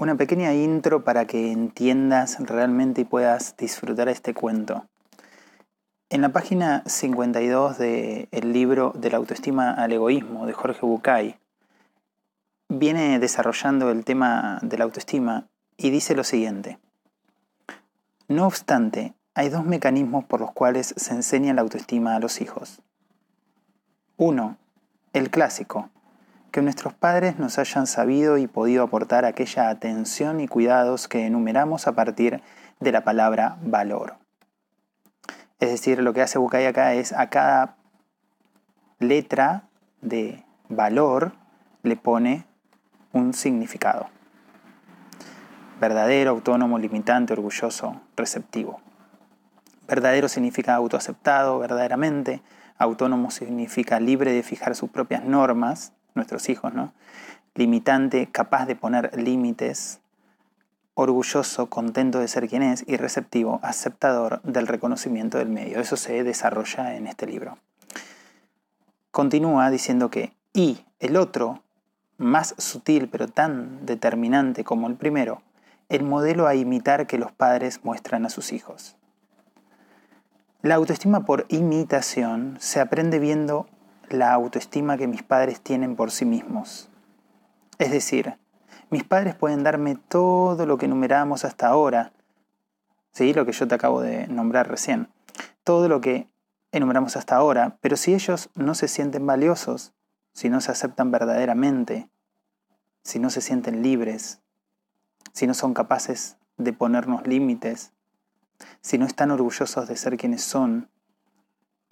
Una pequeña intro para que entiendas realmente y puedas disfrutar este cuento. En la página 52 del libro De la autoestima al egoísmo de Jorge Bucay, viene desarrollando el tema de la autoestima y dice lo siguiente. No obstante, hay dos mecanismos por los cuales se enseña la autoestima a los hijos. Uno, el clásico, que nuestros padres nos hayan sabido y podido aportar aquella atención y cuidados que enumeramos a partir de la palabra valor. Es decir, lo que hace Bucay acá es a cada letra de valor le pone un significado. Verdadero, autónomo, limitante, orgulloso, receptivo. Verdadero significa autoaceptado, verdaderamente. Autónomo significa libre de fijar sus propias normas nuestros hijos, ¿no? Limitante, capaz de poner límites, orgulloso, contento de ser quien es y receptivo, aceptador del reconocimiento del medio. Eso se desarrolla en este libro. Continúa diciendo que, y el otro, más sutil pero tan determinante como el primero, el modelo a imitar que los padres muestran a sus hijos. La autoestima por imitación se aprende viendo la autoestima que mis padres tienen por sí mismos. Es decir, mis padres pueden darme todo lo que enumeramos hasta ahora, ¿sí? lo que yo te acabo de nombrar recién, todo lo que enumeramos hasta ahora, pero si ellos no se sienten valiosos, si no se aceptan verdaderamente, si no se sienten libres, si no son capaces de ponernos límites, si no están orgullosos de ser quienes son,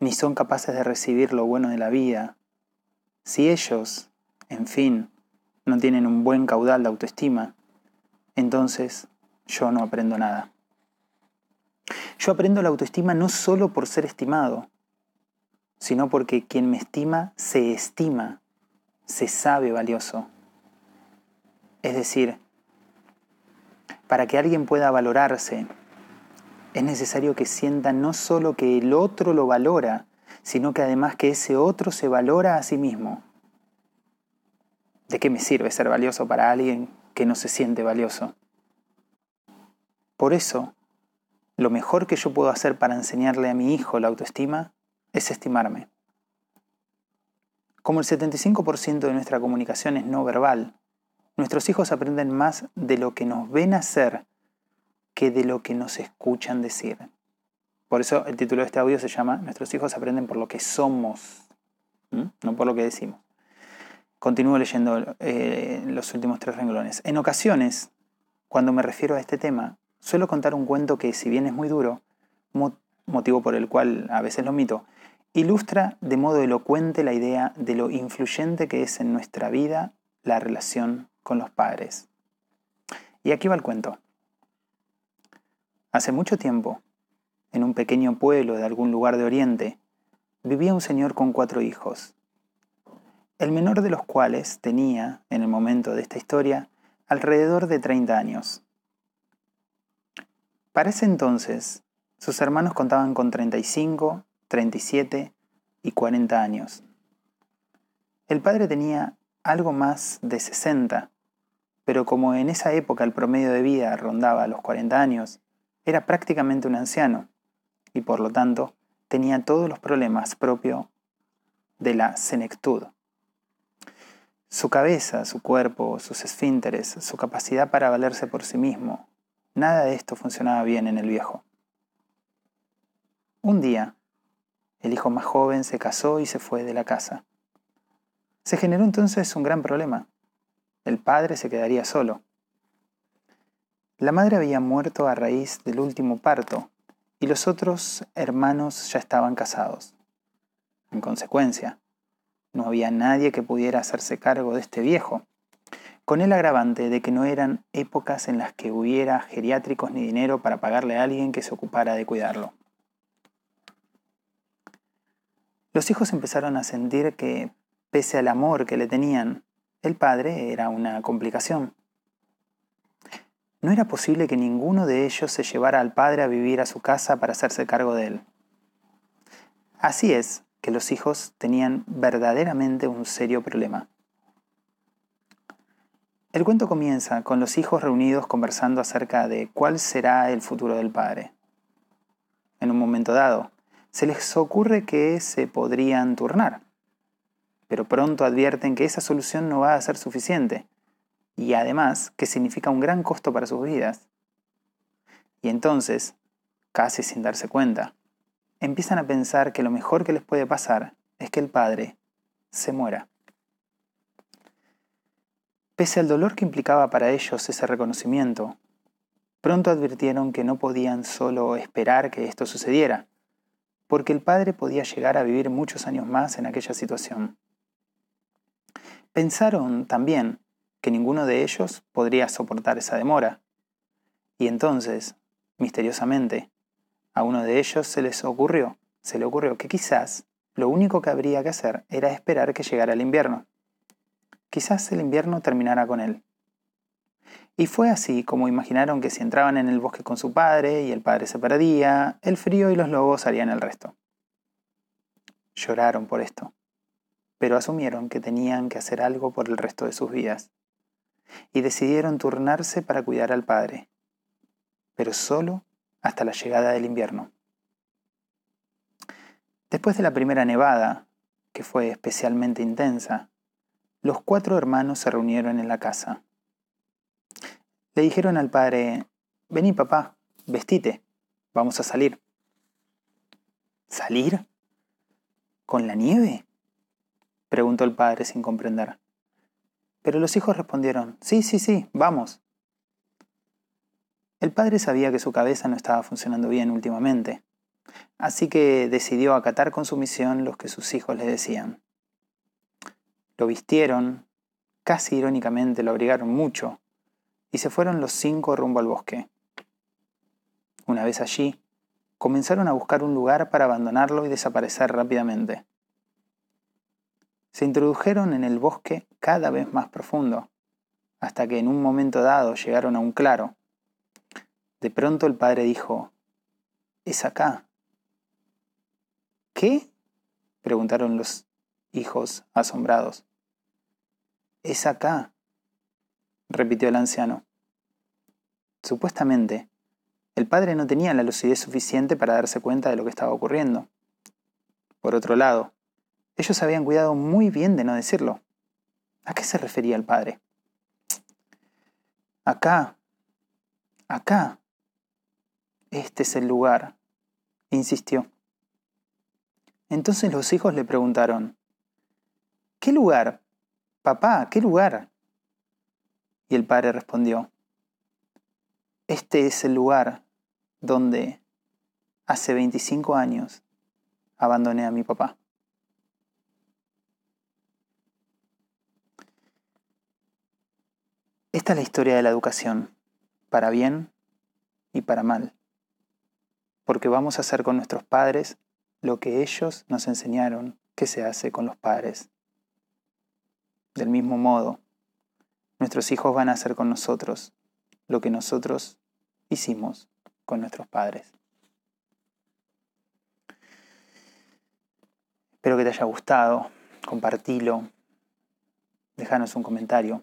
ni son capaces de recibir lo bueno de la vida, si ellos, en fin, no tienen un buen caudal de autoestima, entonces yo no aprendo nada. Yo aprendo la autoestima no solo por ser estimado, sino porque quien me estima se estima, se sabe valioso. Es decir, para que alguien pueda valorarse, es necesario que sienta no solo que el otro lo valora, sino que además que ese otro se valora a sí mismo. ¿De qué me sirve ser valioso para alguien que no se siente valioso? Por eso, lo mejor que yo puedo hacer para enseñarle a mi hijo la autoestima es estimarme. Como el 75% de nuestra comunicación es no verbal, nuestros hijos aprenden más de lo que nos ven hacer que de lo que nos escuchan decir. Por eso el título de este audio se llama Nuestros hijos aprenden por lo que somos, no por lo que decimos. Continúo leyendo eh, los últimos tres renglones. En ocasiones, cuando me refiero a este tema, suelo contar un cuento que, si bien es muy duro, motivo por el cual a veces lo omito, ilustra de modo elocuente la idea de lo influyente que es en nuestra vida la relación con los padres. Y aquí va el cuento. Hace mucho tiempo, en un pequeño pueblo de algún lugar de Oriente, vivía un señor con cuatro hijos, el menor de los cuales tenía, en el momento de esta historia, alrededor de 30 años. Para ese entonces, sus hermanos contaban con 35, 37 y 40 años. El padre tenía algo más de 60, pero como en esa época el promedio de vida rondaba los 40 años, era prácticamente un anciano y por lo tanto tenía todos los problemas propios de la senectud. Su cabeza, su cuerpo, sus esfínteres, su capacidad para valerse por sí mismo, nada de esto funcionaba bien en el viejo. Un día, el hijo más joven se casó y se fue de la casa. Se generó entonces un gran problema. El padre se quedaría solo. La madre había muerto a raíz del último parto y los otros hermanos ya estaban casados. En consecuencia, no había nadie que pudiera hacerse cargo de este viejo, con el agravante de que no eran épocas en las que hubiera geriátricos ni dinero para pagarle a alguien que se ocupara de cuidarlo. Los hijos empezaron a sentir que, pese al amor que le tenían, el padre era una complicación. No era posible que ninguno de ellos se llevara al padre a vivir a su casa para hacerse cargo de él. Así es que los hijos tenían verdaderamente un serio problema. El cuento comienza con los hijos reunidos conversando acerca de cuál será el futuro del padre. En un momento dado, se les ocurre que se podrían turnar, pero pronto advierten que esa solución no va a ser suficiente y además que significa un gran costo para sus vidas. Y entonces, casi sin darse cuenta, empiezan a pensar que lo mejor que les puede pasar es que el padre se muera. Pese al dolor que implicaba para ellos ese reconocimiento, pronto advirtieron que no podían solo esperar que esto sucediera, porque el padre podía llegar a vivir muchos años más en aquella situación. Pensaron también que ninguno de ellos podría soportar esa demora, y entonces, misteriosamente, a uno de ellos se les ocurrió, se le ocurrió que quizás lo único que habría que hacer era esperar que llegara el invierno. Quizás el invierno terminara con él. Y fue así como imaginaron que si entraban en el bosque con su padre y el padre se perdía, el frío y los lobos harían el resto. Lloraron por esto, pero asumieron que tenían que hacer algo por el resto de sus vidas, y decidieron turnarse para cuidar al padre, pero solo hasta la llegada del invierno. Después de la primera nevada, que fue especialmente intensa, los cuatro hermanos se reunieron en la casa. Le dijeron al padre, vení papá, vestite, vamos a salir. ¿Salir? ¿Con la nieve? preguntó el padre sin comprender. Pero los hijos respondieron, sí, sí, sí, vamos. El padre sabía que su cabeza no estaba funcionando bien últimamente, así que decidió acatar con sumisión lo que sus hijos le decían. Lo vistieron, casi irónicamente lo abrigaron mucho, y se fueron los cinco rumbo al bosque. Una vez allí, comenzaron a buscar un lugar para abandonarlo y desaparecer rápidamente. Se introdujeron en el bosque cada vez más profundo, hasta que en un momento dado llegaron a un claro. De pronto el padre dijo, es acá. ¿Qué? preguntaron los hijos asombrados. Es acá, repitió el anciano. Supuestamente, el padre no tenía la lucidez suficiente para darse cuenta de lo que estaba ocurriendo. Por otro lado, ellos habían cuidado muy bien de no decirlo. ¿A qué se refería el padre? Acá, acá. Este es el lugar, insistió. Entonces los hijos le preguntaron, ¿qué lugar? Papá, ¿qué lugar? Y el padre respondió, Este es el lugar donde hace 25 años abandoné a mi papá. Esta es la historia de la educación, para bien y para mal, porque vamos a hacer con nuestros padres lo que ellos nos enseñaron que se hace con los padres. Del mismo modo, nuestros hijos van a hacer con nosotros lo que nosotros hicimos con nuestros padres. Espero que te haya gustado, compartilo, déjanos un comentario